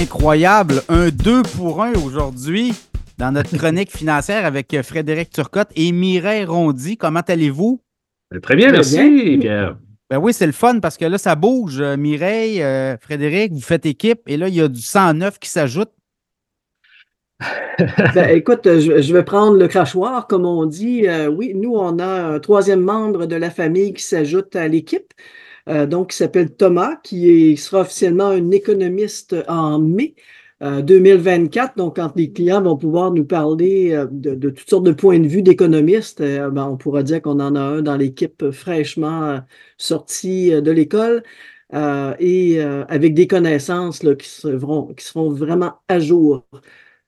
Incroyable. Un 2 pour 1 aujourd'hui dans notre chronique financière avec Frédéric Turcotte et Mireille Rondy. Comment allez-vous? Très bien, merci, Pierre. Ben oui, c'est le fun parce que là, ça bouge. Mireille, euh, Frédéric, vous faites équipe et là, il y a du 109 qui s'ajoute. ben, écoute, je, vais prendre le crachoir, comme on dit. Euh, oui, nous, on a un troisième membre de la famille qui s'ajoute à l'équipe. Euh, donc, qui s'appelle Thomas, qui sera officiellement un économiste en mai. 2024, donc quand les clients vont pouvoir nous parler de, toutes sortes de points de vue d'économistes, ben, on pourra dire qu'on en a un dans l'équipe fraîchement sorti de l'école et avec des connaissances qui seront vraiment à jour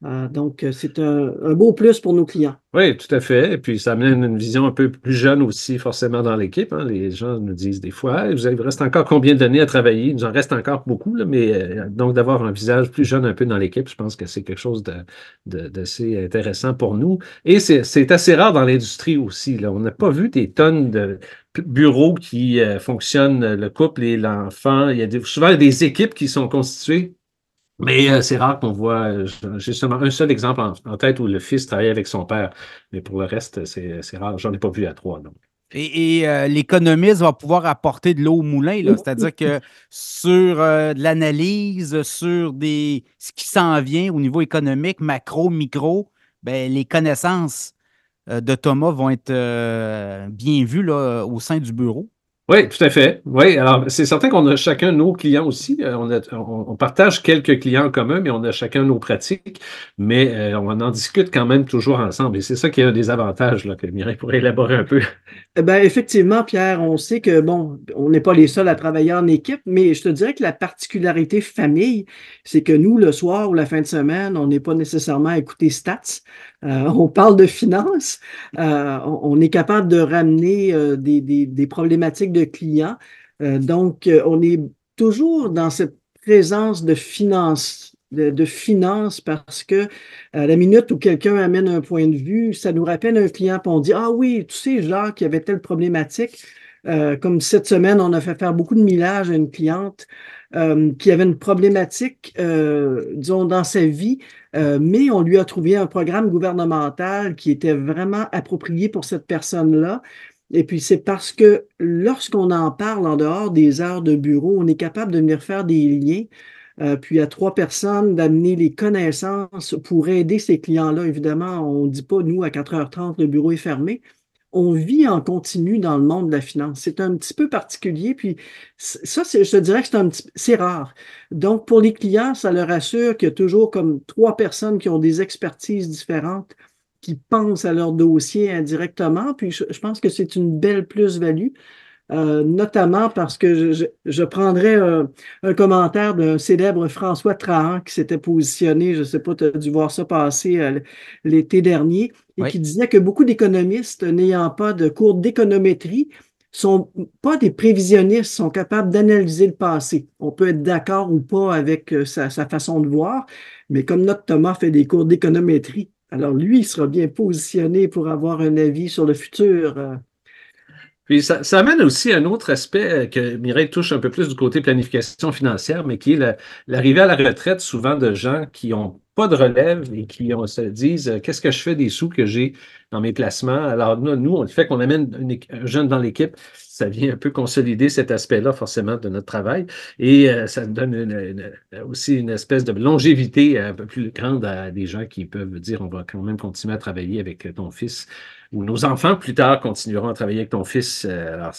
euh, donc, euh, c'est un, beau plus pour nos clients. Oui, tout à fait. Et puis, ça amène une vision un peu plus jeune aussi, forcément, dans l'équipe. Hein. Les gens nous disent des fois, vous il reste encore combien d'années à travailler? Il nous en reste encore beaucoup, mais euh, donc d'avoir un visage plus jeune un peu dans l'équipe, je pense que c'est quelque chose d'assez intéressant pour nous. Et c'est assez rare dans l'industrie aussi. Là. On n'a pas vu des tonnes de bureaux qui fonctionnent, le couple et l'enfant. Il y a souvent des équipes qui sont constituées mais euh, c'est rare qu'on voit, euh, j'ai seulement un seul exemple en, tête où le fils travaille avec son père, mais pour le reste, c'est rare. J'en ai pas vu à trois. Donc. Et, euh, l'économiste va pouvoir apporter de l'eau au moulin, c'est-à-dire que sur de l'analyse, sur des, ce qui s'en vient au niveau économique, macro, micro, ben, les connaissances de Thomas vont être bien vues là, au sein du bureau. Oui, tout à fait. Oui, alors c'est certain qu'on a chacun nos clients aussi. Euh, on, partage quelques clients en commun, mais on a chacun nos pratiques, mais euh, on en discute quand même toujours ensemble. Et c'est ça qui est un des avantages là, que Mireille pourrait élaborer un peu. Ben, effectivement, Pierre, on sait que, bon, on n'est pas les seuls à travailler en équipe, mais je te dirais que la particularité famille, c'est que nous, le soir ou la fin de semaine, on n'est pas nécessairement à écouter stats. Euh, on parle de finances, euh, on, est capable de ramener euh, des, problématiques de clients. donc, on est toujours dans cette présence de finances, de, finances parce que à la minute où quelqu'un amène un point de vue, ça nous rappelle un client, puis on dit Ah oui, tu sais, Jacques, il y avait telle problématique. comme cette semaine, on a fait faire beaucoup de millage à une cliente qui avait une problématique, disons, dans sa vie euh, mais on lui a trouvé un programme gouvernemental qui était vraiment approprié pour cette personne-là. Et puis, c'est parce que lorsqu'on en parle en dehors des heures de bureau, on est capable de venir faire des liens. Euh, puis à trois personnes d'amener les connaissances pour aider ces clients-là. Évidemment, on ne dit pas, nous, à 4h30, le bureau est fermé on vit en continu dans le monde de la finance. C'est un petit peu particulier, puis ça, je te dirais que c'est un petit, c'est rare. Donc, pour les clients, ça leur assure qu'il y a toujours comme trois personnes qui ont des expertises différentes, qui pensent à leur dossier indirectement, puis je pense que c'est une belle plus-value. Euh, notamment parce que je, je, prendrais un, commentaire d'un célèbre François Trahan qui s'était positionné, je ne sais pas, tu as dû voir ça passer euh, l'été dernier, et qui disait que beaucoup d'économistes n'ayant pas de cours d'économétrie sont pas des prévisionnistes, sont capables d'analyser le passé. On peut être d'accord ou pas avec euh, sa, sa façon de voir, mais comme notre Thomas fait des cours d'économétrie, alors lui, il sera bien positionné pour avoir un avis sur le futur. Puis ça, amène aussi un autre aspect euh, que Mireille touche un peu plus du côté planification financière, mais qui est l'arrivée à la retraite souvent de gens qui n'ont pas de relève et qui se disent euh, qu'est-ce que je fais des sous que j'ai dans mes placements? Alors nous, on le fait qu'on amène un jeune dans l'équipe, ça vient un peu consolider cet aspect-là forcément de notre travail et euh, ça donne aussi une espèce de longévité un peu plus grande à des gens qui peuvent dire on va quand même continuer à travailler avec ton fils ou nos enfants plus tard continueront à travailler avec ton fils, euh, alors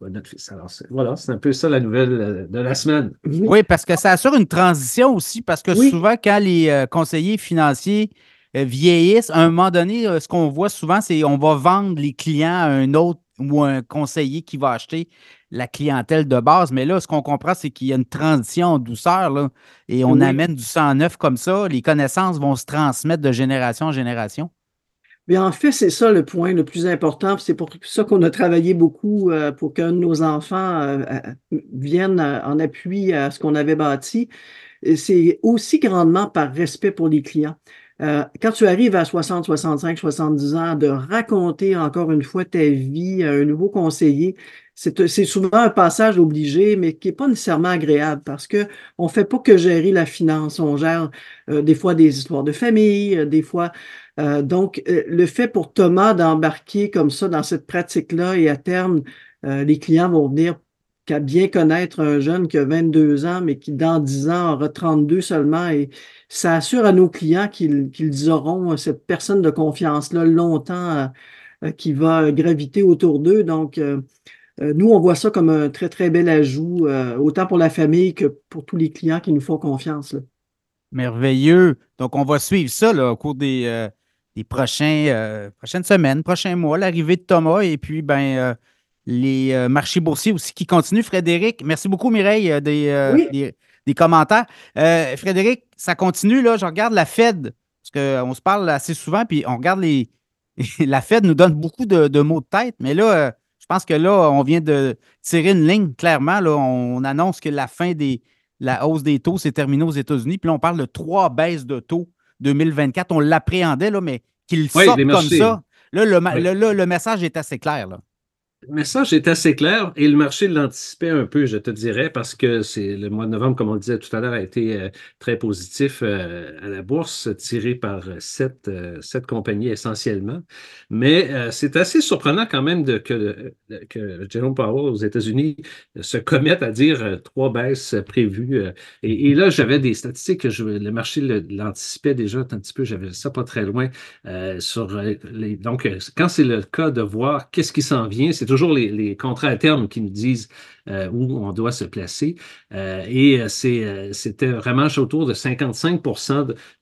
notre fils. Alors voilà, c'est un peu ça la nouvelle euh, de la semaine. Oui, parce que ça assure une transition aussi, parce que souvent, quand les euh, conseillers financiers vieillissent, à un moment donné, ce qu'on voit souvent, c'est on va vendre les clients à un autre ou un conseiller qui va acheter la clientèle de base. Mais là, ce qu'on comprend, c'est qu'il y a une transition en douceur là, et on amène du sang neuf comme ça. Les connaissances vont se transmettre de génération en génération. Mais en fait, c'est ça le point le plus important. C'est pour ça qu'on a travaillé beaucoup euh, pour que nos enfants euh, euh, viennent en appui à ce qu'on avait bâti. C'est aussi grandement par respect pour les clients. quand tu arrives à 60, 65, 70 ans, de raconter encore une fois ta vie à un nouveau conseiller, c'est souvent un passage obligé, mais qui n'est pas nécessairement agréable parce qu'on ne fait pas que gérer la finance. On gère euh, des fois des histoires de famille, euh, des fois. Euh, donc, le fait pour Thomas d'embarquer comme ça dans cette pratique-là et à terme, les clients vont venir qu'à bien connaître un jeune qui a 22 ans, mais qui dans 10 ans aura 32 seulement. Et ça assure à nos clients qu'ils auront cette personne de confiance-là longtemps qui va graviter autour d'eux. Donc, euh, nous, on voit ça comme un très, très bel ajout, euh, autant pour la famille que pour tous les clients qui nous font confiance. Merveilleux. Donc, on va suivre ça au cours des, euh, prochains, prochaines semaines, prochains mois, l'arrivée de Thomas et puis ben, les marchés boursiers aussi qui continuent. Frédéric, merci beaucoup, Mireille, des, des, commentaires. Frédéric, ça continue, là. Je regarde la Fed, parce qu'on se parle assez souvent, puis on regarde les. la Fed nous donne beaucoup de, de mots de tête, mais là, pense que là, on vient de tirer une ligne clairement. Là, on annonce que la fin des la hausse des taux s'est terminée aux États-Unis. Puis là, on parle de trois baisses de taux 2024. On l'appréhendait, là, mais qu'il sorte comme ça. Là, le, le, message est assez clair. Là. Le message est assez clair et le marché l'anticipait un peu, je te dirais, parce que c'est le mois de novembre, comme on le disait tout à l'heure, a été euh, très positif euh, à la bourse, tiré par sept, euh, sept compagnies essentiellement. Mais c'est assez surprenant quand même que, que Jerome Powell aux États-Unis se commette à dire trois baisses prévues. Et, là, j'avais des statistiques que le marché l'anticipait déjà un petit peu, j'avais ça pas très loin. sur les, donc, quand c'est le cas de voir qu'est-ce qui s'en vient, c'est toujours les, contrats à terme qui nous disent euh, où on doit se placer. Euh, et euh, c'était vraiment autour de 55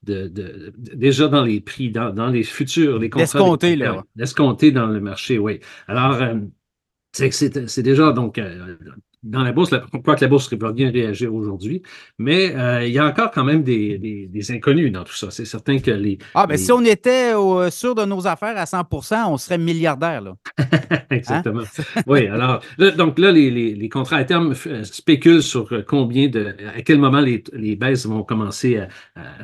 de, déjà dans les prix, dans, les futurs, les contrats. Escompté, là. dans le marché, oui. Alors, c'est déjà donc dans la bourse, pourquoi que la bourse va bien réagir aujourd'hui, mais euh, il y a encore quand même des, des, inconnus dans tout ça. C'est certain que les. Ah, mais si on était sûr de nos affaires à 100% on serait milliardaire, là. Exactement. Hein? oui, alors, donc là, les, les, contrats à terme euh, spéculent sur euh, combien de. à quel moment les, les baisses vont commencer à,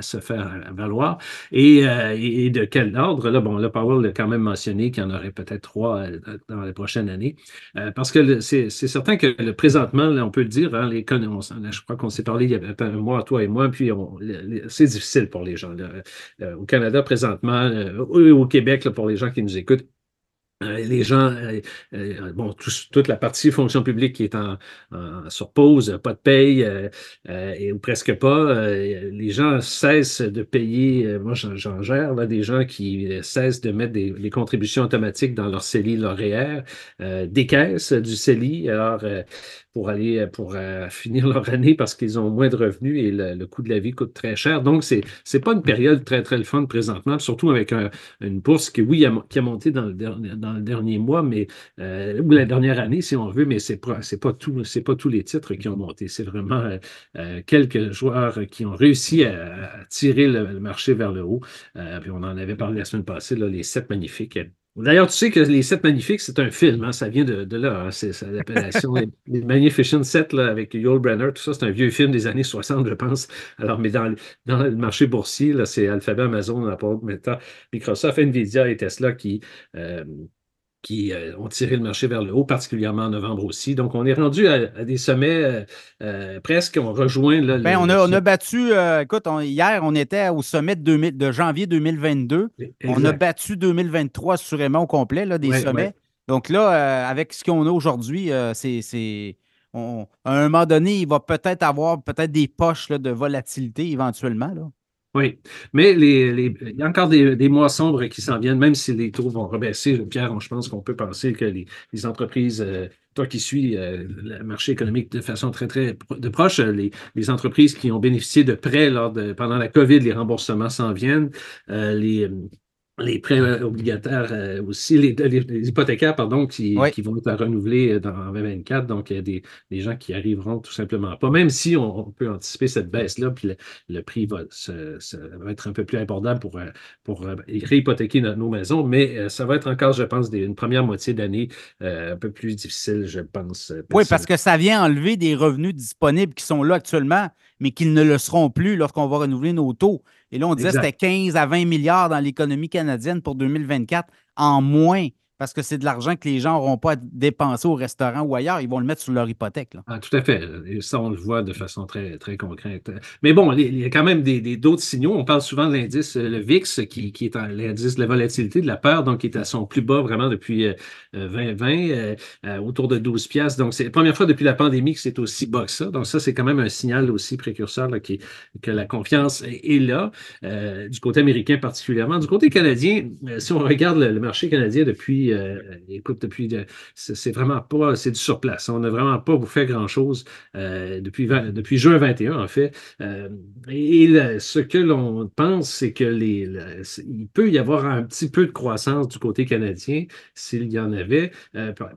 se faire valoir et, et, de quel ordre? Là, bon, là, Powell a quand même mentionné qu'il y en aurait peut-être trois dans les prochaines années, parce que c'est certain que le présentement, on peut le dire, hein, les, je crois qu'on s'est parlé il y avait un mois, toi et moi, puis c'est difficile pour les gens. Euh, au Canada, présentement, euh, au Québec, pour les gens qui nous écoutent, les gens, bon, toute la partie fonction publique qui est en, sur pause, pas de paye, et, ou presque pas, les gens cessent de payer, moi j'en gère, là, des gens qui cessent de mettre des, les contributions automatiques dans leur CELI, leur REER, des caisses du CELI. Alors, pour aller euh, pour euh, finir leur année parce qu'ils ont moins de revenus et le, coût de la vie coûte très cher. Donc, c'est n'est pas une période très, très le fun présentement, surtout avec une bourse qui, oui, a, qui a monté dans le, dans le dernier mois, mais euh, ou la dernière année, si on veut, mais c'est pas, pas, tout, pas tous les titres qui ont monté. C'est vraiment quelques joueurs qui ont réussi à, tirer le, marché vers le haut. puis on en avait parlé la semaine passée, là, les sept magnifiques. D'ailleurs, tu sais que Les Sept Magnifiques, c'est un film, hein, ça vient de, là. Hein, c'est l'appellation Les Magnificent Sept là, avec Yul Brenner, tout ça, c'est un vieux film des années 60, je pense. Alors, mais dans, dans le marché boursier, c'est Alphabet, Amazon, Apple, Meta, Microsoft, Nvidia et Tesla qui, euh, qui euh, ont tiré le marché vers le haut, particulièrement en novembre aussi. Donc, on est rendu à, des sommets euh, euh, presque, on rejoint. Là, ben, on, a, battu, écoute, hier, on était au sommet de, janvier 2022. On a battu 2023 assurément au complet, là, des sommets. Donc là, avec ce qu'on a aujourd'hui, c'est. à un moment donné, il va peut-être avoir peut-être des poches de volatilité éventuellement. Là. Oui, mais il y a encore des, mois sombres qui s'en viennent, même si les taux vont rebaisser. Pierre, je pense qu'on peut penser que les, entreprises, euh, toi qui suis euh, le marché économique de façon très, très de proche, les, les entreprises qui ont bénéficié de prêts lors de, pendant la COVID, les remboursements s'en viennent. Euh, les, les prêts euh, obligataires euh, aussi, les, hypothécaires, pardon, qui, qui, vont être renouvelés euh, dans 2024. Donc, il y a des, des, gens qui arriveront tout simplement pas. Même si on, peut anticiper cette baisse-là, puis le, prix va, va, être un peu plus abordable pour, pour réhypothéquer nos, maisons, mais ça va être encore, je pense, une première moitié d'année un peu plus difficile, je pense. Oui, parce que ça vient enlever des revenus disponibles qui sont là actuellement, mais qui ne le seront plus lorsqu'on va renouveler nos taux. Et là, on disait que c'était 15 à 20 milliards dans l'économie canadienne pour 2024 en moins parce que c'est de l'argent que les gens n'auront pas à dépenser au restaurant ou ailleurs. Ils vont le mettre sur leur hypothèque. Ah, tout à fait. Et ça, on le voit de façon très, très concrète. Mais bon, il y a quand même d'autres signaux. On parle souvent de l'indice, euh, le VIX, qui, qui est l'indice de la volatilité de la peur, donc qui est à son plus bas vraiment depuis 2020, euh, euh, autour de 12 piastres. Donc, c'est la première fois depuis la pandémie que c'est aussi bas que ça. Donc, ça, c'est quand même un signal aussi précurseur qui, que la confiance est, là, du côté américain particulièrement. Du côté canadien, si on regarde le marché canadien depuis euh, écoute, depuis, c'est vraiment pas, c'est du surplace. On n'a vraiment pas fait grand-chose euh, depuis, depuis juin 21, en fait. Euh, et ce que l'on pense, c'est que les, il peut y avoir un petit peu de croissance du côté canadien, s'il y en avait,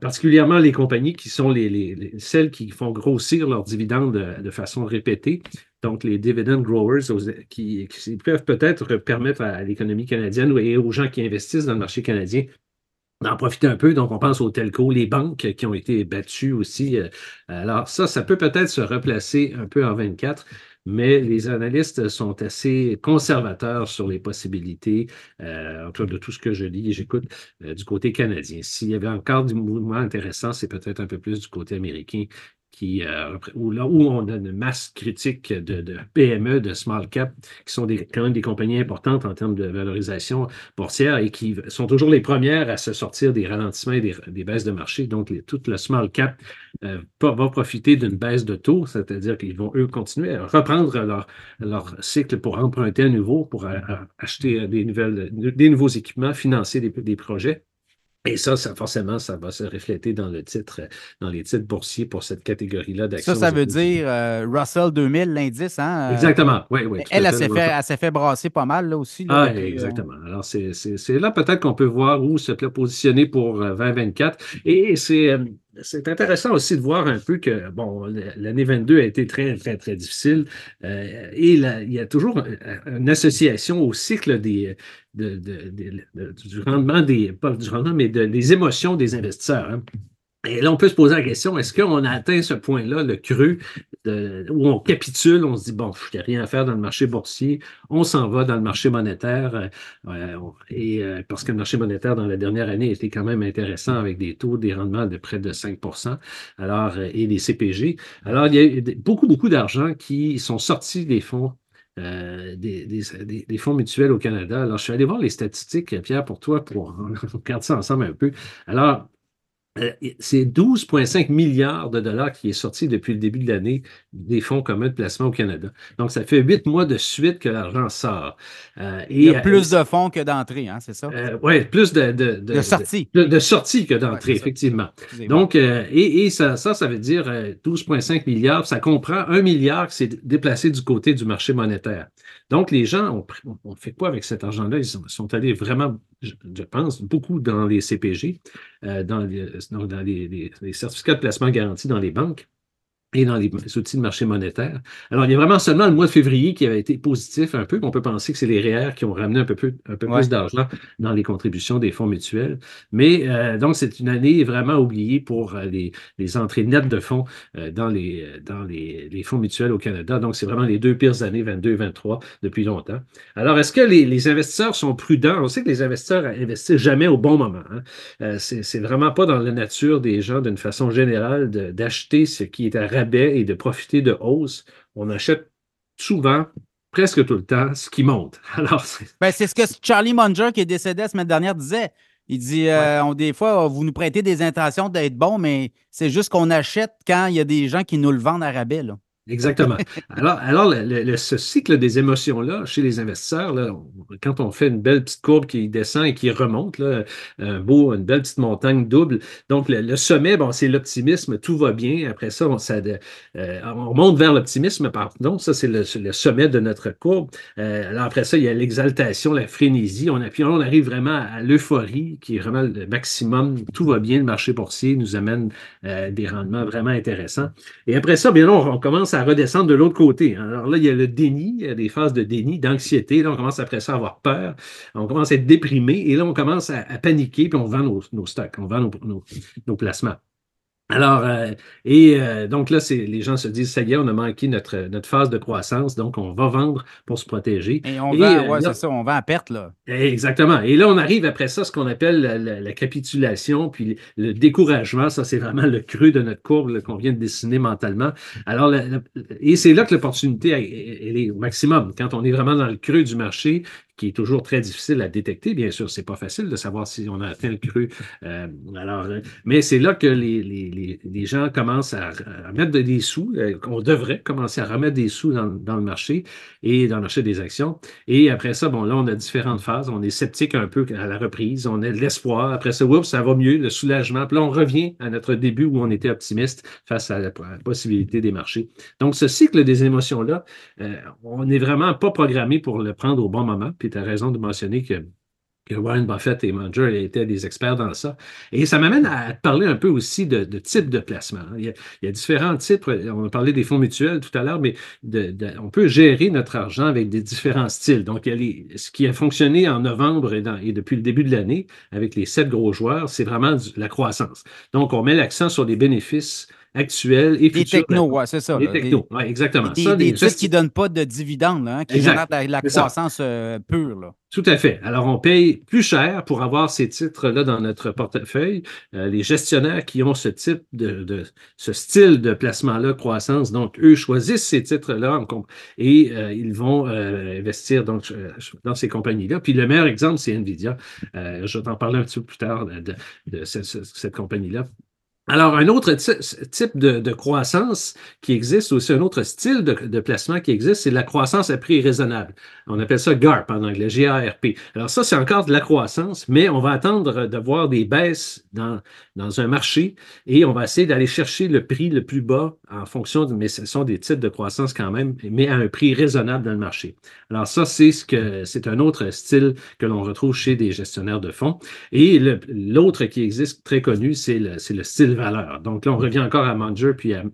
particulièrement les compagnies qui sont les, celles qui font grossir leurs dividendes de, façon répétée. Donc, les dividend growers qui, qui peuvent peut-être permettre à l'économie canadienne et aux gens qui investissent dans le marché canadien d'en profiter un peu. Donc, on pense aux telcos, les banques qui ont été battues aussi. Euh, alors, ça, ça peut peut-être se replacer un peu en 24, mais les analystes sont assez conservateurs sur les possibilités, euh, en tout cas de tout ce que je lis et j'écoute euh, du côté canadien. S'il y avait encore du mouvement intéressant, c'est peut-être un peu plus du côté américain euh, où, on a une masse critique de, PME, de small cap, qui sont des, quand même des compagnies importantes en termes de valorisation boursière et qui sont toujours les premières à se sortir des ralentissements et des, baisses de marché. Donc, tout le small cap euh, va profiter d'une baisse de taux, c'est-à-dire qu'ils vont, eux, continuer à reprendre leur, cycle pour emprunter à nouveau, pour acheter des, nouveaux équipements, financer des projets. Et ça, ça, forcément, ça va se refléter dans le titre, dans les titres boursiers pour cette catégorie-là d'actions. Ça, ça veut dire euh, Russell 2000, l'indice, hein? Euh, exactement, oui, oui. Elle, elle, s'est fait, fait, brasser pas mal, là aussi. ah, euh, exactement. Alors, c'est là peut-être qu'on peut voir où se positionner pour 2024. Et c'est c'est intéressant aussi de voir un peu que, bon, l'année 22 a été très, très, très difficile euh, et il y a toujours une association au cycle des, du rendement des, pas du rendement, mais des émotions des investisseurs. Hein. Et là, on peut se poser la question, est-ce qu'on a atteint ce point-là, le creux, où on capitule, on se dit, bon, n'y a rien à faire dans le marché boursier, on s'en va dans le marché monétaire, euh, et euh, parce que le marché monétaire, dans la dernière année, était quand même intéressant avec des taux, des rendements de près de 5 alors, euh, et des CPG. Alors, il y a beaucoup, beaucoup d'argent qui sont sortis des fonds des, fonds mutuels au Canada. Alors, je suis allé voir les statistiques, Pierre, pour toi, pour regarder ça ensemble un peu. Alors, euh, c'est 12,5 milliards de dollars qui est sorti depuis le début de l'année des fonds communs de placement au Canada. Donc, ça fait huit mois de suite que l'argent sort. Euh, Il y a plus de fonds que d'entrées, hein, c'est ça? Euh, oui, plus de, de, de, sorties. De, sorties que d'entrées, effectivement. Donc, et, et, ça, ça, ça veut dire 12,5 milliards. Ça comprend un milliard qui s'est déplacé du côté du marché monétaire. Donc, les gens, on, fait quoi avec cet argent-là? Ils sont, allés vraiment, je, pense, beaucoup dans les CPG, dans les dans les, certificats de placement garantis dans les banques et dans les outils de marché monétaire. Alors, il y a vraiment seulement le mois de février qui avait été positif un peu. On peut penser que c'est les REER qui ont ramené un peu, plus, un peu plus d'argent dans les contributions des fonds mutuels. Mais euh, donc, c'est une année vraiment oubliée pour euh, les, les entrées nettes de fonds euh, dans, les, dans les, les, fonds mutuels au Canada. Donc, c'est vraiment les deux pires années, 22 et 23, depuis longtemps. Alors, est-ce que les, les, investisseurs sont prudents? On sait que les investisseurs investissent jamais au bon moment. Hein? c'est vraiment pas dans la nature des gens, d'une façon générale, d'acheter ce qui est à et de profiter de hausse, on achète souvent, presque tout le temps, ce qui monte. Alors, ben, c'est ce que Charlie Munger, qui est décédé la semaine dernière, disait. Il dit, euh, on, des fois, vous nous prêtez des intentions d'être bon, mais c'est juste qu'on achète quand il y a des gens qui nous le vendent à rabais. Là. Exactement. Alors, alors ce cycle des émotions-là, chez les investisseurs, là, quand on fait une belle petite courbe qui descend et qui remonte, là, un beau, une belle petite montagne double, donc le, sommet, bon, c'est l'optimisme, tout va bien. Après ça, on, euh, on monte vers l'optimisme, pardon, ça c'est le, sommet de notre courbe. Euh, alors après ça, il y a l'exaltation, la frénésie. On, puis on arrive vraiment à l'euphorie, qui est vraiment le maximum. Tout va bien, le marché boursier nous amène euh, des rendements vraiment intéressants. Et après ça, bien on, on commence à redescendre de l'autre côté. Alors là, il y a le déni, il y a des phases de déni, d'anxiété. Là, on commence après ça à avoir peur. On commence à être déprimé et là, on commence à, paniquer puis on vend nos, stocks, on vend nos placements. Alors, euh, et euh, donc là, c'est, les gens se disent, ça y est, on a manqué notre, notre phase de croissance, donc on va vendre pour se protéger. Et on vend, ouais, c'est ça, on vend à perte, là. Exactement. Et là, on arrive après ça, ce qu'on appelle la, capitulation, puis le découragement. Ça, c'est vraiment le creux de notre courbe qu'on vient de dessiner mentalement. Alors, et c'est là que l'opportunité, elle est au maximum. Quand on est vraiment dans le creux du marché, qui est toujours très difficile à détecter. Bien sûr, c'est pas facile de savoir si on a atteint le cru. Euh, alors, euh, mais c'est là que les, les, les, gens commencent à, mettre des sous, euh, qu'on devrait commencer à remettre des sous dans, dans, le marché et dans le marché des actions. Et après ça, bon, là, on a différentes phases. On est sceptique un peu à la reprise. On a de l'espoir. Après ça, oups, ça va mieux, le soulagement. Puis là, on revient à notre début où on était optimiste face à la, possibilité des marchés. Donc, ce cycle des émotions-là, on n'est vraiment pas programmé pour le prendre au bon moment. Tu as raison de mentionner que, Warren Buffett et Munger étaient des experts dans ça. Et ça m'amène à parler un peu aussi de, de type de placement. Il y, a, différents types. On a parlé des fonds mutuels tout à l'heure, mais on peut gérer notre argent avec des différents styles. Donc, ce qui a fonctionné en novembre et depuis le début de l'année avec les sept gros joueurs, c'est vraiment la croissance. Donc, on met l'accent sur les bénéfices actuels et futurs. Les technos, oui, c'est ça. Les technos, oui, exactement. Des, ça, des qui ne donnent pas de dividendes, hein, qui génèrent la, la croissance euh, pure. Là. Tout à fait. Alors, on paye plus cher pour avoir ces titres-là dans notre portefeuille. Euh, les gestionnaires qui ont ce type de, de ce style de placement-là, croissance, donc eux choisissent ces titres-là et euh, ils vont investir donc, dans ces compagnies-là. Puis le meilleur exemple, c'est Nvidia. je vais t'en parler un petit peu plus tard de, de cette compagnie-là. Alors, un autre type de, croissance qui existe, aussi un autre style de, placement qui existe, c'est la croissance à prix raisonnable. On appelle ça GARP en anglais, G-A-R-P. Alors ça, c'est encore de la croissance, mais on va attendre de voir des baisses dans, dans un marché et on va essayer d'aller chercher le prix le plus bas en fonction de, mais ce sont des types de croissance quand même, mais à un prix raisonnable dans le marché. Alors ça, c'est ce que c'est un autre style que l'on retrouve chez des gestionnaires de fonds. Et l'autre qui existe très connu, c'est le, le style Donc là, on revient encore à Munger puis à,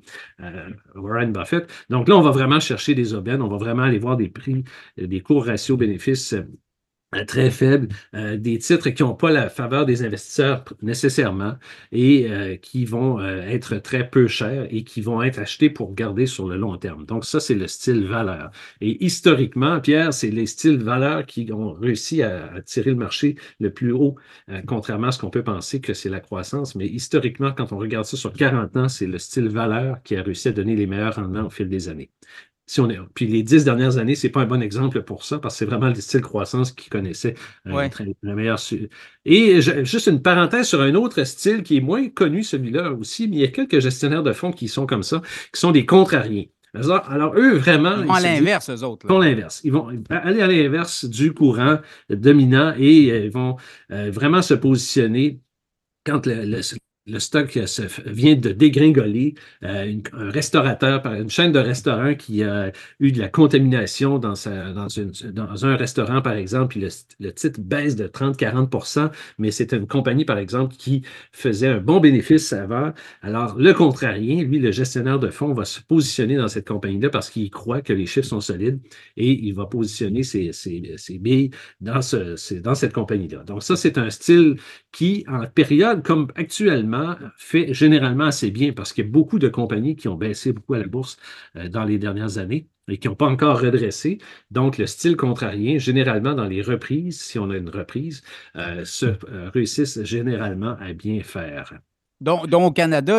Warren Buffett. Donc là, on va vraiment chercher des aubaines, on va vraiment aller voir des prix, des cours ratio bénéfices euh, très faibles, euh, des titres qui n'ont pas la faveur des investisseurs nécessairement et euh, qui vont être très peu chers et qui vont être achetés pour garder sur le long terme. Donc ça, c'est le style valeur. Et historiquement, Pierre, c'est les styles valeur qui ont réussi à, à tirer le marché le plus haut, contrairement à ce qu'on peut penser que c'est la croissance. Mais historiquement, quand on regarde ça sur 40 ans, c'est le style valeur qui a réussi à donner les meilleurs rendements au fil des années si on est, puis les dix dernières années, c'est pas un bon exemple pour ça, parce que c'est vraiment le style croissance qui connaissait euh, le meilleur. Et juste une parenthèse sur un autre style qui est moins connu, celui-là aussi, mais il y a quelques gestionnaires de fonds qui sont comme ça, qui sont des contrariés. Alors, eux, vraiment. Ils vont à l'inverse, eux autres. Ils vont l'inverse. Ils vont aller à l'inverse du courant dominant et euh, ils vont euh, vraiment se positionner quand le, le stock vient de dégringoler. Euh, un restaurateur, une chaîne de restaurants qui a eu de la contamination dans, un restaurant, par exemple, puis le, titre baisse de 30-40% mais c'était une compagnie, par exemple, qui faisait un bon bénéfice avant. Alors, le contrarien, lui, le gestionnaire de fonds, va se positionner dans cette compagnie-là parce qu'il croit que les chiffres sont solides et il va positionner ses, billes dans, dans cette compagnie-là. Donc, ça, c'est un style qui, en période comme actuellement, fait généralement assez bien parce qu'il y a beaucoup de compagnies qui ont baissé beaucoup à la bourse euh, dans les dernières années et qui n'ont pas encore redressé. Donc, le style contrarien, généralement dans les reprises, si on a une reprise, euh, se euh, réussissent généralement à bien faire. Donc, au Canada,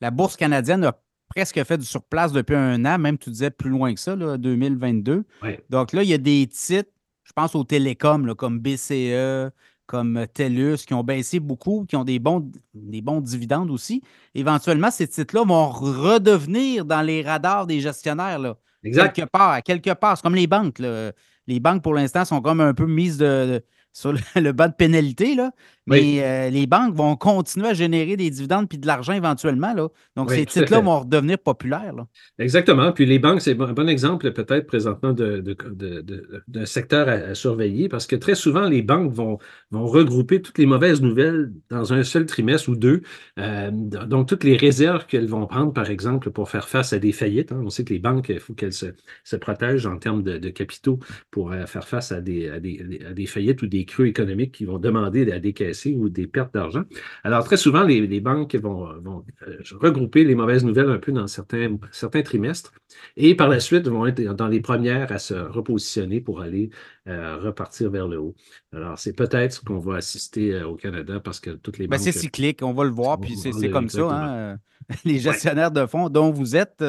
la bourse canadienne a presque fait du surplace depuis un an, même tu disais plus loin que ça, 2022. Donc là, il y a des titres, je pense aux télécoms comme BCE, comme TELUS, qui ont baissé beaucoup, qui ont des bons, des bons dividendes aussi. Éventuellement, ces titres-là vont redevenir dans les radars des gestionnaires. Là, exact. Quelque part, quelque part. C'est comme les banques. Les banques, pour l'instant, sont comme un peu mises de, sur le, bas de pénalité, là. Mais euh, les banques vont continuer à générer des dividendes puis de l'argent éventuellement. Là. Donc, ces titres-là vont redevenir populaires. Exactement. Puis les banques, c'est un bon exemple peut-être présentement d'un de, secteur à, surveiller parce que très souvent, les banques vont, vont regrouper toutes les mauvaises nouvelles dans un seul trimestre ou deux. Euh, donc, toutes les réserves qu'elles vont prendre, par exemple, pour faire face à des faillites. Hein. On sait que les banques, il faut qu'elles se, se, protègent en termes de, capitaux pour euh, faire face à des, à des, à des faillites ou des des creux économiques qui vont demander à ou des pertes d'argent. Alors, très souvent, les, banques vont, vont regrouper les mauvaises nouvelles un peu dans certains, certains trimestres et par la suite vont être dans les premières à se repositionner pour aller repartir vers le haut. Alors, c'est peut-être ce qu'on va assister au Canada parce que toutes les ben, banques. c'est cyclique, on va le voir, puis c'est comme ça. Hein, les gestionnaires de fonds dont vous êtes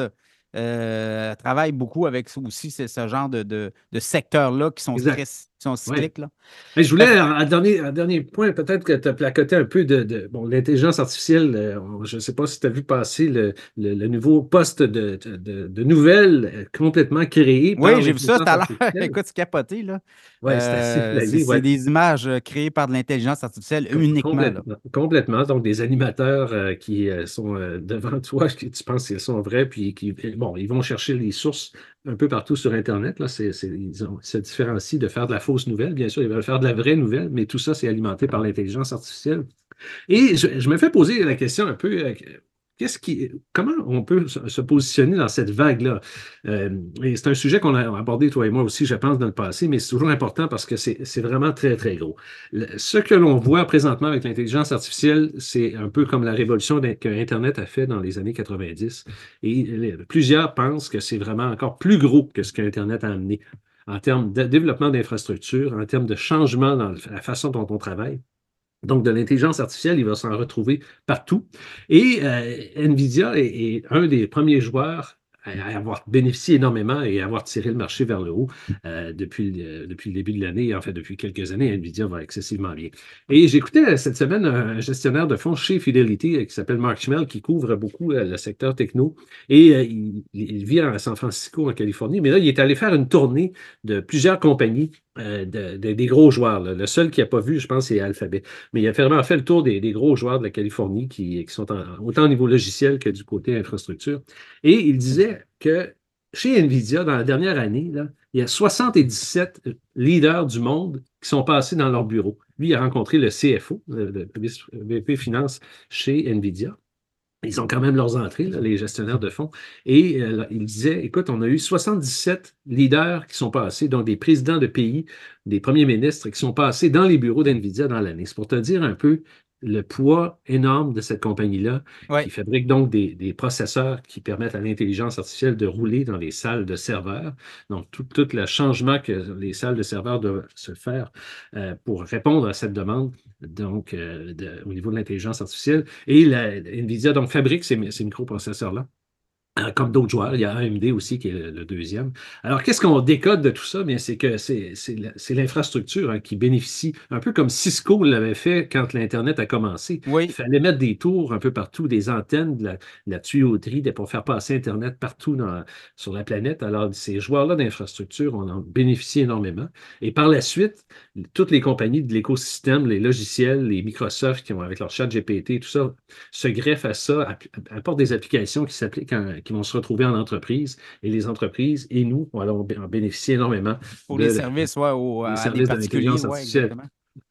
euh, travaille beaucoup avec aussi ce, genre de, de, secteurs-là qui sont, très, sont cycliques. Là. je voulais, un dernier, dernier point, peut-être que tu as placoté un peu de, bon, l'intelligence artificielle. Euh, je ne sais pas si tu as vu passer le, le, nouveau poste de, de, nouvelles euh, complètement créé. Oui, j'ai vu ça tout à l'heure. Écoute, c'est capoté. Là. Ouais, c'est C'est des images créées par de l'intelligence artificielle uniquement. Complètement, complètement, Donc, des animateurs qui sont devant toi, qui tu penses qu'ils sont vrais, puis qui bon, ils vont chercher les sources un peu partout sur Internet. Là. ils se différencient de faire de la fausse nouvelle. Bien sûr, ils veulent faire de la vraie nouvelle, mais tout ça, c'est alimenté par l'intelligence artificielle. Et je, me fais poser la question un peu, Qu'est-ce qui, comment on peut se positionner dans cette vague-là? Euh, c'est un sujet qu'on a abordé, toi et moi aussi, je pense, dans le passé, mais c'est toujours important parce que c'est vraiment très, très gros. ce que l'on voit présentement avec l'intelligence artificielle, c'est un peu comme la révolution qu'Internet a fait dans les années 90. Et plusieurs pensent que c'est vraiment encore plus gros que ce qu'Internet a amené en termes de développement d'infrastructures, en termes de changement dans la façon dont on travaille. Donc, de l'intelligence artificielle, il va s'en retrouver partout. Et euh, NVIDIA est, un des premiers joueurs à avoir bénéficié énormément et à avoir tiré le marché vers le haut euh, depuis, le, depuis le début de l'année. En fait, depuis quelques années, NVIDIA va excessivement bien. Et j'écoutais euh, cette semaine un gestionnaire de fonds chez Fidelity euh, qui s'appelle Mark Schmel, qui couvre beaucoup le secteur techno. Et il, vit à San Francisco, en Californie. Mais là, il est allé faire une tournée de plusieurs compagnies des gros joueurs. Le seul qui n'a pas vu, je pense, c'est Alphabet. Mais il a vraiment fait le tour des, gros joueurs de la Californie qui, sont autant au niveau logiciel que du côté infrastructure. Et il disait que chez NVIDIA, dans la dernière année, il y a 77 leaders du monde qui sont passés dans leur bureau. Lui, il a rencontré le CFO, le VP Finance chez NVIDIA. Ils ont quand même leurs entrées, les gestionnaires de fonds. Et euh, il disait, écoute, on a eu 77 leaders qui sont passés, donc des présidents de pays, des premiers ministres qui sont passés dans les bureaux d'NVIDIA dans l'année. C'est pour te dire un peu le poids énorme de cette compagnie-là, qui fabrique donc des, processeurs qui permettent à l'intelligence artificielle de rouler dans les salles de serveurs. Donc, tout, le changement que les salles de serveurs doivent se faire euh, pour répondre à cette demande, donc euh, au niveau de l'intelligence artificielle. Et la, NVIDIA donc, fabrique ces microprocesseurs-là. Euh, comme d'autres joueurs. Il y a AMD aussi qui est le, deuxième. Alors, qu'est-ce qu'on décode de tout ça? c'est que c'est l'infrastructure hein, qui bénéficie, un peu comme Cisco l'avait fait quand l'Internet a commencé. Il fallait mettre des tours un peu partout, des antennes, de la, tuyauterie pour faire passer Internet partout sur la planète. Alors, ces joueurs-là d'infrastructure, on en bénéficie énormément. Et par la suite, toutes les compagnies de l'écosystème, les logiciels, les Microsoft qui ont avec leur chat GPT, tout ça, se greffent à ça, apportent des applications qui s'appliquent qui vont se retrouver en entreprise et les entreprises et nous, on va en bénéficier énormément. Pour les services, ouais, aux, les services particuliers.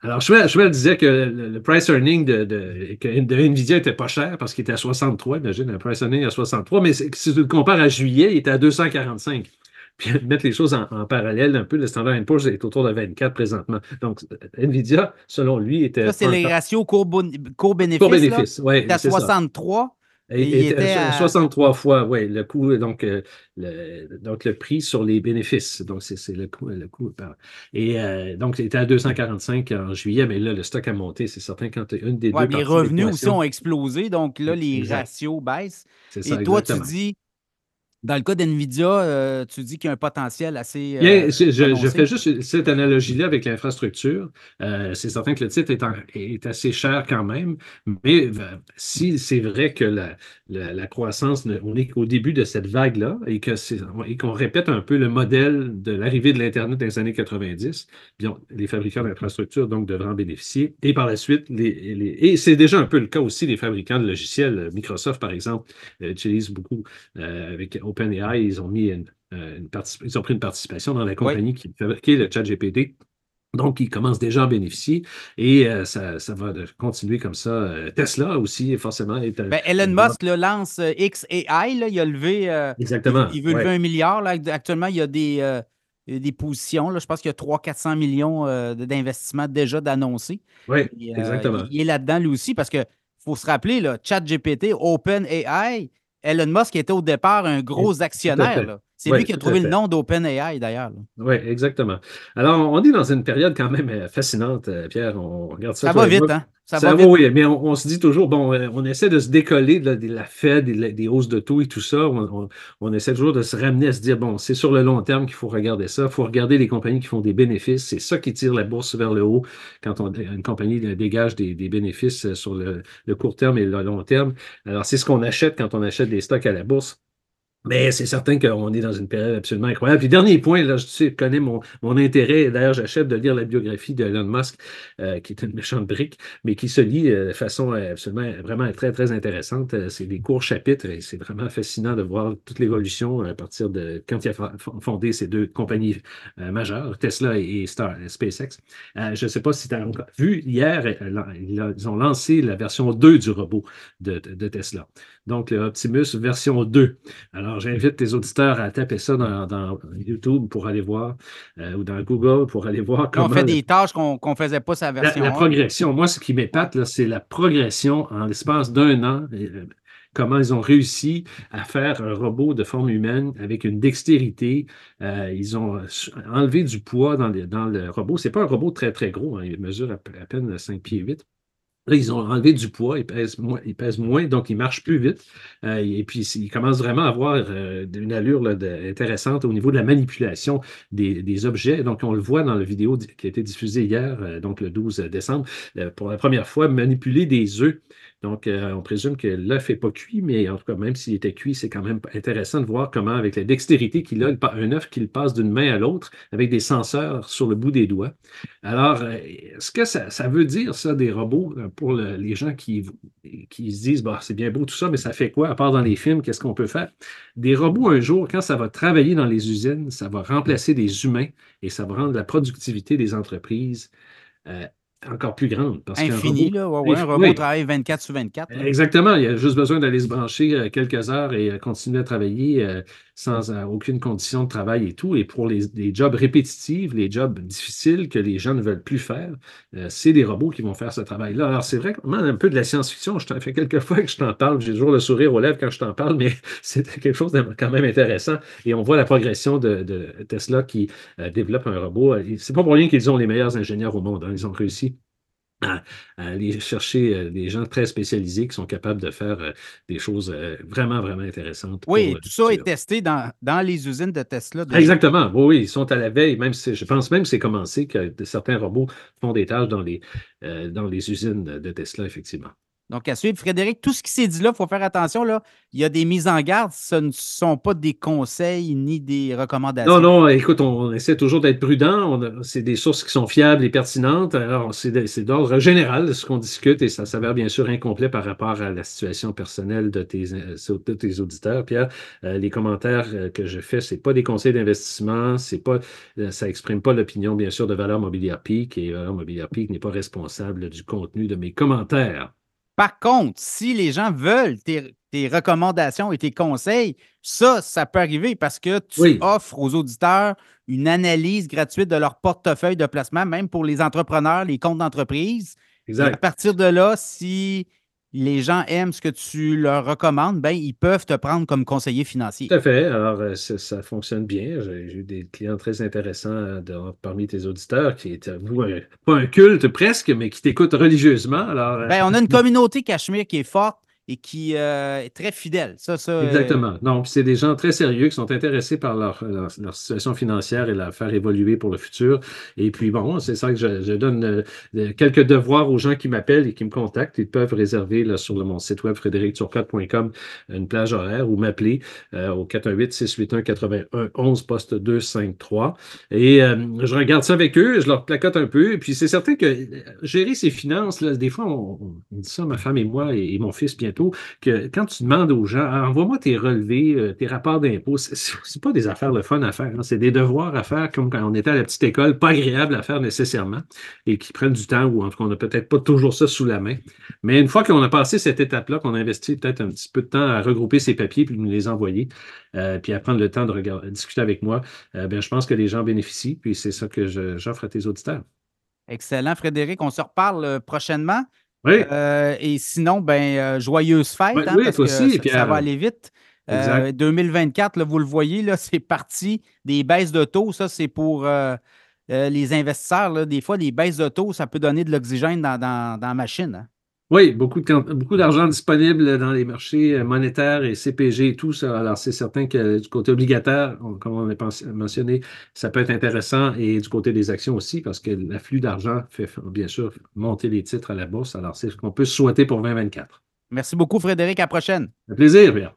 Alors, Schwell disait que le, price earning de, de, de, NVIDIA était pas cher parce qu'il était à 63. Imagine, le price earning à 63. Mais si tu le compares à juillet, il était à 245. Puis mettre les choses en, parallèle un peu, le Standard Poor's est autour de 24 présentement. Donc, NVIDIA, selon lui, était. Ça, c'est les ratios court-bénéfice. Court-bénéfice, oui. à 63. Il, était, à 63 fois, oui, le coût, donc, euh, le, donc le prix sur les bénéfices. Donc, c'est le coût. Le coût et euh, donc, il était à 245 en juillet, mais là, le stock a monté, c'est certain, quand une des deux. Les revenus aussi ont explosé, donc là, les ratios baissent. et toi, tu dis dans le cas d'NVIDIA, euh, tu dis qu'il y a un potentiel assez. Euh, je, fais juste cette analogie-là avec l'infrastructure. Euh, c'est certain que le titre est, assez cher quand même, mais si c'est vrai que la, croissance, on est qu'au début de cette vague-là et qu'on répète un peu le modèle de l'arrivée de l'Internet dans les années 90, bien, les fabricants d'infrastructures donc devront en bénéficier. Et par la suite, les, et c'est déjà un peu le cas aussi des fabricants de logiciels. Microsoft, par exemple, utilise beaucoup avec OpenAI, ils ont mis une, euh, ils ont pris une participation dans la compagnie qui fabriquait le chat GPT. Donc, ils commencent déjà à bénéficier et euh, ça, va continuer comme ça. Euh, Tesla aussi, forcément. Ben, Elon Musk lance XAI, là, il a levé. Exactement. Il, veut lever un milliard. Là. Actuellement, il y a des. des positions. Là. Je pense qu'il y a 300-400 millions d'investissements déjà d'annoncer. Oui, exactement. Il, est là-dedans lui aussi parce qu'il faut se rappeler, là, ChatGPT, OpenAI, Elon Musk était au départ un gros actionnaire. C'est lui qui a trouvé le nom d'OpenAI d'ailleurs. Oui, exactement. Alors, on est dans une période quand même euh, fascinante, euh, Pierre. On regarde ça. Ça va vite, hein? Ça, va, vite. oui, mais on, se dit toujours, bon, euh, on essaie de se décoller de la, Fed, des, des, hausses de taux et tout ça. On, essaie toujours de se ramener à se dire, bon, c'est sur le long terme qu'il faut regarder ça. Il faut regarder les compagnies qui font des bénéfices. C'est ça qui tire la bourse vers le haut quand on, une compagnie dégage des, bénéfices sur le, le court terme et le long terme. Alors, c'est ce qu'on achète quand on achète des stocks à la bourse. Mais c'est certain qu'on est dans une période absolument incroyable. Puis dernier point, là, je connais mon, mon intérêt. D'ailleurs, j'achète de lire la biographie de Elon Musk, euh, qui est une méchante brique, mais qui se lit euh, de façon euh, absolument vraiment très, très intéressante. C'est des courts chapitres et c'est vraiment fascinant de voir toute l'évolution à partir de quand il a fondé ces deux compagnies majeures, Tesla et, Star, SpaceX. je ne sais pas si tu as vu hier, ils ont lancé la version 2 du robot de Tesla. Donc, le Optimus version 2. Alors, j'invite tes auditeurs à taper ça dans, YouTube pour aller voir, euh, ou dans Google pour aller voir comment. On fait des tâches qu'on ne faisait pas sa version. La, progression. Moi, ce qui m'épate, c'est la progression en l'espace d'un an. Euh, comment ils ont réussi à faire un robot de forme humaine avec une dextérité. Euh, ils ont enlevé du poids dans, dans le robot. Ce n'est pas un robot très, très gros. Hein. Il mesure à, peine 5 pieds 8 ils ont enlevé du poids, ils pèsent moins, donc ils marchent plus vite. Euh, et puis, ils commencent vraiment à avoir euh, une allure intéressante au niveau de la manipulation des, objets. Donc, on le voit dans la vidéo qui a été diffusée hier, euh, donc le 12 décembre, pour la première fois, manipuler des œufs donc, euh, on présume que l'œuf n'est pas cuit, mais en tout cas, même s'il était cuit, c'est quand même intéressant de voir comment, avec la dextérité qu'il a, un œuf qu'il passe d'une main à l'autre avec des senseurs sur le bout des doigts. Alors, euh, est-ce que ça, veut dire, ça, des robots, euh, pour les gens qui, qui se disent, bah, c'est bien beau tout ça, mais ça fait quoi, à part dans les films, qu'est-ce qu'on peut faire? Des robots, un jour, quand ça va travailler dans les usines, ça va remplacer des humains et ça va rendre la productivité des entreprises encore plus grande. Parce Infini, là. un robot travaille 24 sur 24. Exactement. Il y a juste besoin d'aller se brancher euh, quelques heures et euh, continuer à travailler euh, sans aucune condition de travail et tout. Et pour les, jobs répétitifs, les jobs difficiles que les gens ne veulent plus faire, c'est des robots qui vont faire ce travail-là. Alors, c'est vraiment un peu de la science-fiction. Je t'en fais quelques fois que je t'en parle. J'ai toujours le sourire aux lèvres quand je t'en parle, mais c'est quelque chose de quand même intéressant. Et on voit la progression de, Tesla qui développe un robot. C'est pas pour rien qu'ils ont les meilleurs ingénieurs au monde. Hein. Ils ont réussi à, aller chercher euh, des gens très spécialisés qui sont capables de faire euh, des choses euh, vraiment, vraiment intéressantes. Oui, tout ça est testé dans, dans, les usines de Tesla. Exactement. Oui, oui, ils sont à la veille. Même si, je pense même que c'est commencé que certains robots font des tâches dans les, dans les usines de Tesla, effectivement. Donc, à suivre. Frédéric, tout ce qui s'est dit là, il faut faire attention. Là. Il y a des mises en garde. Ce ne sont pas des conseils ni des recommandations. Non, non, écoute, on, essaie toujours d'être prudent. C'est des sources qui sont fiables et pertinentes. Alors, c'est d'ordre général ce qu'on discute et ça s'avère bien sûr incomplet par rapport à la situation personnelle de tes, de tes auditeurs. Pierre, euh, les commentaires euh, que je fais, ce pas des conseils d'investissement. Euh, ça exprime pas l'opinion, bien sûr, de Valeur Mobilière Peak et Valeur Mobilière Peak n'est pas responsable du contenu de mes commentaires. Par contre, si les gens veulent tes, recommandations et tes conseils, ça, ça peut arriver parce que tu offres aux auditeurs une analyse gratuite de leur portefeuille de placement, même pour les entrepreneurs, les comptes d'entreprise. À partir de là, si les gens aiment ce que tu leur recommandes, ben, ils peuvent te prendre comme conseiller financier. Tout à fait. Alors, euh, ça, fonctionne bien. J'ai eu des clients très intéressants euh, parmi tes auditeurs qui étaient, vous, pas un culte presque, mais qui t'écoutent religieusement. Alors, euh, ben, on a une communauté cachemire qui est forte et qui euh, est très fidèle. Ça, ça, euh, Exactement. Non, c'est des gens très sérieux qui sont intéressés par leur, leur, situation financière et la faire évoluer pour le futur. Et puis, bon, c'est ça que je, donne euh, quelques devoirs aux gens qui m'appellent et qui me contactent. Ils peuvent réserver là, sur mon site web frédéricturcotte.com une plage horaire ou m'appeler au 418-681-91 poste 253. Et je regarde ça avec eux, je leur placote un peu. Et puis, c'est certain que gérer ses finances, là, des fois, on, dit ça, ma femme et moi et, et mon fils bientôt que quand tu demandes aux gens, ah, envoie-moi tes relevés, euh, tes rapports d'impôts, c'est pas des affaires de fun à faire, hein. c'est des devoirs à faire comme quand on était à la petite école, pas agréable à faire nécessairement et qui prennent du temps ou en tout cas, on n'a peut-être pas toujours ça sous la main. Mais une fois qu'on a passé cette étape-là, qu'on a investi peut-être un petit peu de temps à regrouper ces papiers puis nous les envoyer, euh, puis à prendre le temps de discuter avec moi, euh, bien, je pense que les gens bénéficient, puis c'est ça que j'offre à tes auditeurs. Excellent, Frédéric. On se reparle prochainement. Oui. et sinon, ben, joyeuse fête, hein, parce que ça, va aller vite. 2024, vous le voyez, là, c'est parti. Des baisses de taux, ça, c'est pour les investisseurs. des fois, des baisses de taux, ça peut donner de l'oxygène dans, la machine. Hein. Oui, beaucoup, beaucoup d'argent disponible dans les marchés euh, monétaires et CPG et tout ça. Alors, c'est certain que du côté obligataire, comme on a mentionné, ça peut être intéressant et du côté des actions aussi, parce que l'afflux d'argent fait bien sûr monter les titres à la bourse. Alors, c'est ce qu'on peut souhaiter pour 2024. Merci beaucoup, Frédéric. À la prochaine. Un plaisir, bien.